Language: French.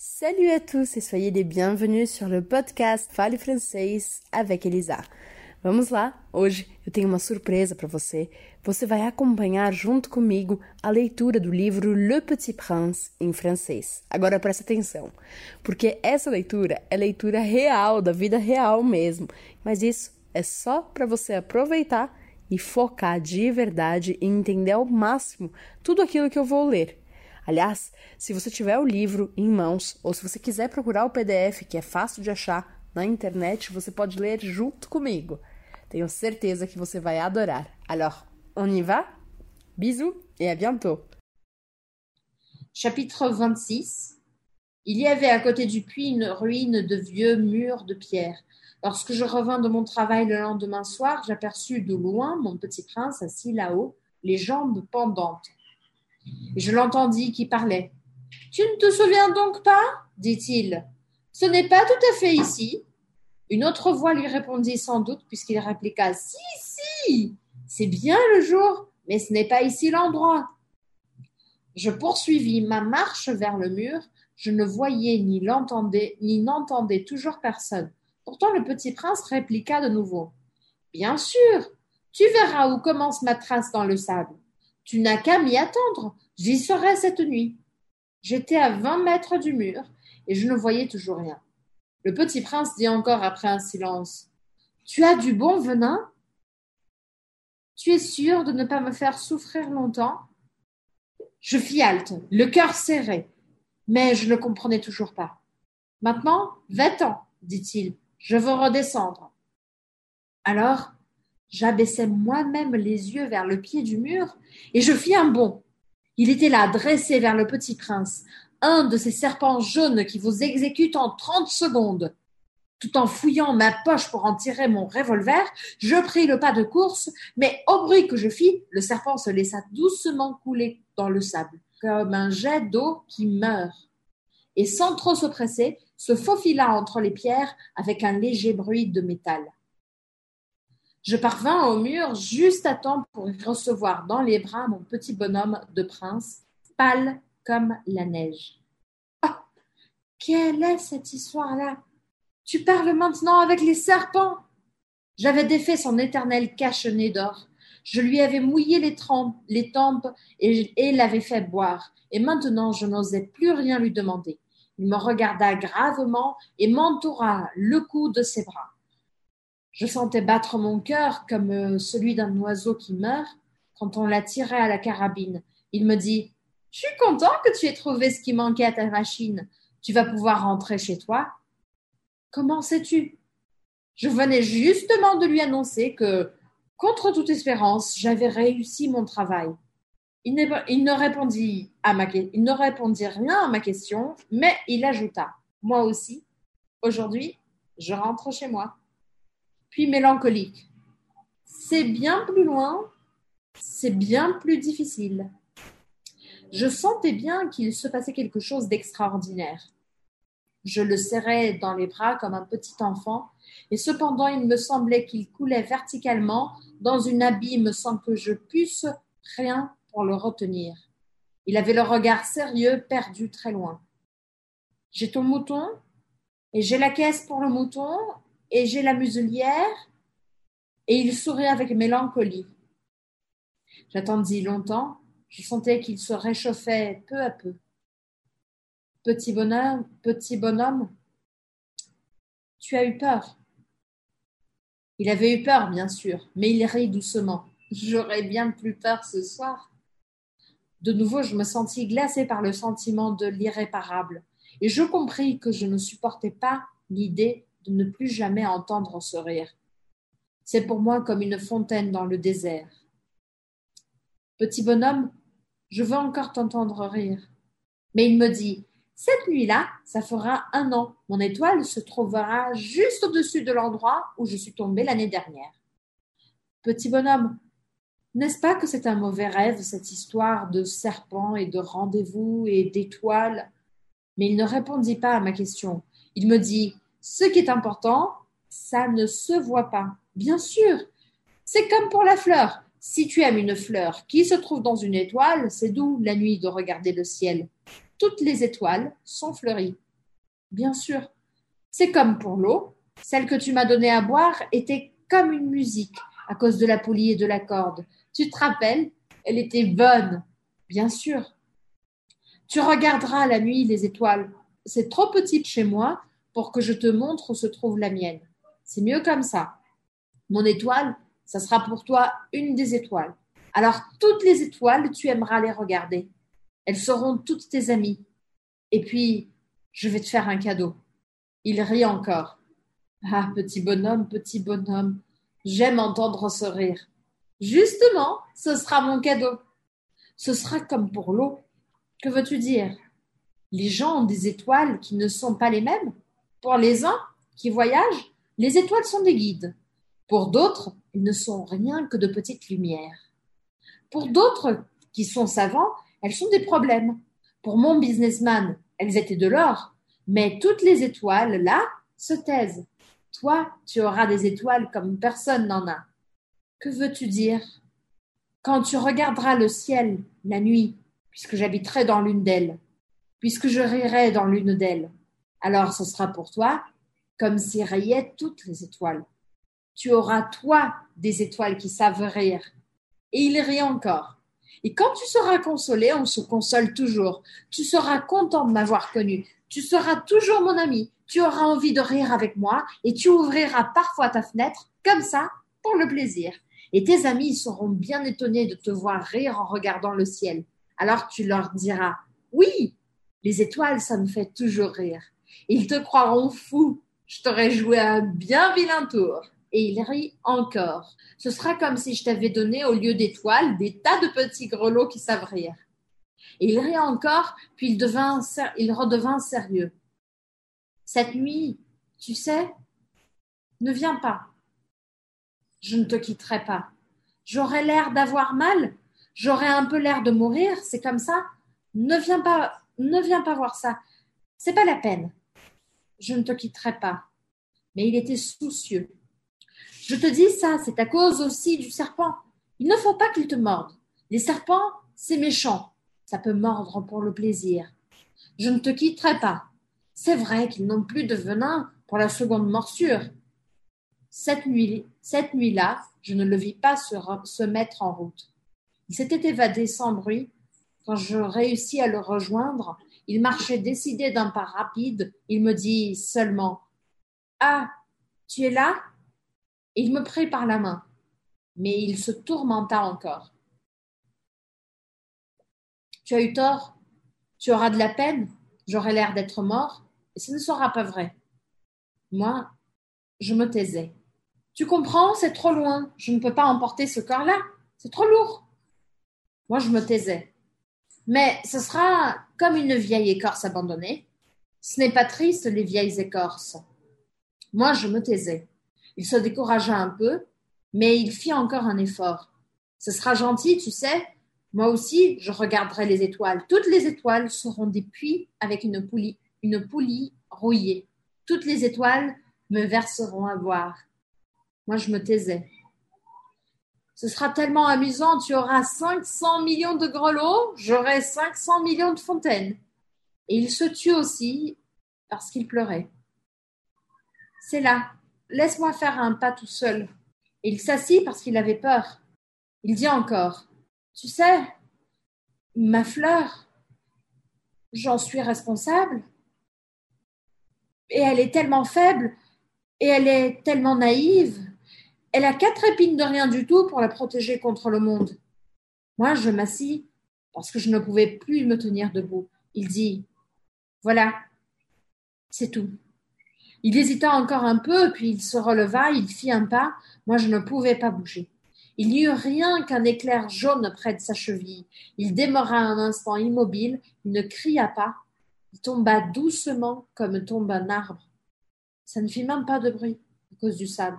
Salut à tous e soyez les bienvenus sur le podcast Fale Francês avec Elisa. Vamos lá? Hoje eu tenho uma surpresa para você. Você vai acompanhar junto comigo a leitura do livro Le Petit Prince em francês. Agora presta atenção, porque essa leitura é leitura real, da vida real mesmo. Mas isso é só para você aproveitar e focar de verdade e entender ao máximo tudo aquilo que eu vou ler. Aliás, se você tiver o livro em mãos ou se você quiser procurar o PDF, que é fácil de achar na internet, você pode ler junto comigo. Tenho certeza que você vai adorar. Alors, on y va? Bisous et à bientôt. Chapitre 26 Il y avait à côté du puits une ruine de vieux murs de pierre. Lorsque je revins de mon travail le lendemain soir, j'aperçus de loin mon petit prince assis là-haut, les jambes pendantes. Je l'entendis qui parlait. Tu ne te souviens donc pas? dit-il. Ce n'est pas tout à fait ici. Une autre voix lui répondit sans doute, puisqu'il répliqua Si, si, c'est bien le jour, mais ce n'est pas ici l'endroit. Je poursuivis ma marche vers le mur. Je ne voyais ni l'entendais, ni n'entendais toujours personne. Pourtant le petit prince répliqua de nouveau. Bien sûr, tu verras où commence ma trace dans le sable. Tu n'as qu'à m'y attendre. J'y serai cette nuit. J'étais à vingt mètres du mur et je ne voyais toujours rien. Le petit prince dit encore après un silence. Tu as du bon venin? Tu es sûr de ne pas me faire souffrir longtemps? Je fis halte, le cœur serré, mais je ne comprenais toujours pas. Maintenant, va-t'en, dit-il, je veux redescendre. Alors, j'abaissai moi-même les yeux vers le pied du mur et je fis un bond. Il était là, dressé vers le petit prince, un de ces serpents jaunes qui vous exécutent en trente secondes. Tout en fouillant ma poche pour en tirer mon revolver, je pris le pas de course, mais au bruit que je fis, le serpent se laissa doucement couler dans le sable, comme un jet d'eau qui meurt. Et sans trop se presser, se faufila entre les pierres avec un léger bruit de métal. Je parvins au mur juste à temps pour recevoir dans les bras mon petit bonhomme de prince, pâle comme la neige. Oh, quelle est cette histoire-là? Tu parles maintenant avec les serpents J'avais défait son éternel cache-nez d'or. Je lui avais mouillé les, tempes et l'avais fait boire. Et maintenant, je n'osais plus rien lui demander. Il me regarda gravement et m'entoura le cou de ses bras. Je sentais battre mon cœur comme celui d'un oiseau qui meurt quand on l'a tiré à la carabine. Il me dit Je suis content que tu aies trouvé ce qui manquait à ta machine. Tu vas pouvoir rentrer chez toi. Comment sais-tu? Je venais justement de lui annoncer que, contre toute espérance, j'avais réussi mon travail. Il ne répondit rien à ma question, mais il ajouta Moi aussi, aujourd'hui, je rentre chez moi. Puis mélancolique C'est bien plus loin, c'est bien plus difficile. Je sentais bien qu'il se passait quelque chose d'extraordinaire. Je le serrais dans les bras comme un petit enfant, et cependant il me semblait qu'il coulait verticalement dans une abîme sans que je puisse rien pour le retenir. Il avait le regard sérieux, perdu très loin. J'ai ton mouton, et j'ai la caisse pour le mouton, et j'ai la muselière, et il sourit avec mélancolie. J'attendis longtemps, je sentais qu'il se réchauffait peu à peu. Petit bonhomme, petit bonhomme, tu as eu peur. Il avait eu peur, bien sûr, mais il rit doucement. J'aurais bien plus peur ce soir. De nouveau, je me sentis glacée par le sentiment de l'irréparable, et je compris que je ne supportais pas l'idée de ne plus jamais entendre ce rire. C'est pour moi comme une fontaine dans le désert. Petit bonhomme, je veux encore t'entendre rire. Mais il me dit Cette nuit-là, ça fera un an. Mon étoile se trouvera juste au-dessus de l'endroit où je suis tombée l'année dernière. Petit bonhomme, n'est-ce pas que c'est un mauvais rêve, cette histoire de serpents et de rendez-vous et d'étoiles? Mais il ne répondit pas à ma question. Il me dit Ce qui est important, ça ne se voit pas. Bien sûr, c'est comme pour la fleur. Si tu aimes une fleur qui se trouve dans une étoile, c'est doux la nuit de regarder le ciel. Toutes les étoiles sont fleuries. Bien sûr. C'est comme pour l'eau. Celle que tu m'as donnée à boire était comme une musique à cause de la poulie et de la corde. Tu te rappelles? Elle était bonne. Bien sûr. Tu regarderas la nuit les étoiles. C'est trop petit chez moi pour que je te montre où se trouve la mienne. C'est mieux comme ça. Mon étoile, ça sera pour toi une des étoiles. Alors toutes les étoiles, tu aimeras les regarder. Elles seront toutes tes amies. Et puis, je vais te faire un cadeau. Il rit encore. Ah, petit bonhomme, petit bonhomme, j'aime entendre ce rire. Justement, ce sera mon cadeau. Ce sera comme pour l'eau. Que veux-tu dire? Les gens ont des étoiles qui ne sont pas les mêmes? Pour les uns qui voyagent, les étoiles sont des guides. Pour d'autres, ils ne sont rien que de petites lumières. Pour d'autres qui sont savants, elles sont des problèmes. Pour mon businessman, elles étaient de l'or, mais toutes les étoiles, là, se taisent. Toi, tu auras des étoiles comme personne n'en a. Que veux-tu dire? Quand tu regarderas le ciel la nuit, puisque j'habiterai dans l'une d'elles, puisque je rirai dans l'une d'elles, alors ce sera pour toi comme si riaient toutes les étoiles. Tu auras, toi, des étoiles qui savent rire. Et il rit encore. Et quand tu seras consolé, on se console toujours. Tu seras content de m'avoir connu. Tu seras toujours mon ami. Tu auras envie de rire avec moi et tu ouvriras parfois ta fenêtre, comme ça, pour le plaisir. Et tes amis seront bien étonnés de te voir rire en regardant le ciel. Alors tu leur diras, oui, les étoiles, ça me fait toujours rire. Ils te croiront fou. Je t'aurais joué un bien vilain tour et il rit encore. Ce sera comme si je t'avais donné au lieu d'étoiles des tas de petits grelots qui savent rire. Et il rit encore, puis il, devint, il redevint sérieux. Cette nuit, tu sais, ne viens pas. Je ne te quitterai pas. J'aurai l'air d'avoir mal, j'aurai un peu l'air de mourir, c'est comme ça. Ne viens pas, ne viens pas voir ça. C'est pas la peine. Je ne te quitterai pas. Mais il était soucieux. Je te dis ça, c'est à cause aussi du serpent. Il ne faut pas qu'il te morde. Les serpents, c'est méchant. Ça peut mordre pour le plaisir. Je ne te quitterai pas. C'est vrai qu'ils n'ont plus de venin pour la seconde morsure. Cette nuit, cette nuit-là, je ne le vis pas se mettre en route. Il s'était évadé sans bruit. Quand je réussis à le rejoindre, il marchait décidé d'un pas rapide. Il me dit seulement Ah, tu es là? Il me prit par la main, mais il se tourmenta encore. Tu as eu tort, tu auras de la peine, j'aurai l'air d'être mort, et ce ne sera pas vrai. Moi, je me taisais. Tu comprends, c'est trop loin, je ne peux pas emporter ce corps-là, c'est trop lourd. Moi, je me taisais. Mais ce sera comme une vieille écorce abandonnée. Ce n'est pas triste, les vieilles écorces. Moi, je me taisais. Il se découragea un peu, mais il fit encore un effort. Ce sera gentil, tu sais. Moi aussi, je regarderai les étoiles. Toutes les étoiles seront des puits avec une poulie, une poulie rouillée. Toutes les étoiles me verseront à boire. Moi, je me taisais. Ce sera tellement amusant, tu auras 500 millions de grelots, j'aurai 500 millions de fontaines. Et il se tut aussi parce qu'il pleurait. C'est là, Laisse-moi faire un pas tout seul. Et il s'assit parce qu'il avait peur. Il dit encore Tu sais, ma fleur, j'en suis responsable. Et elle est tellement faible, et elle est tellement naïve. Elle a quatre épines de rien du tout pour la protéger contre le monde. Moi, je m'assis parce que je ne pouvais plus me tenir debout. Il dit Voilà, c'est tout. Il hésita encore un peu, puis il se releva, il fit un pas. Moi, je ne pouvais pas bouger. Il n'y eut rien qu'un éclair jaune près de sa cheville. Il demeura un instant immobile, il ne cria pas. Il tomba doucement comme tombe un arbre. Ça ne fit même pas de bruit à cause du sable.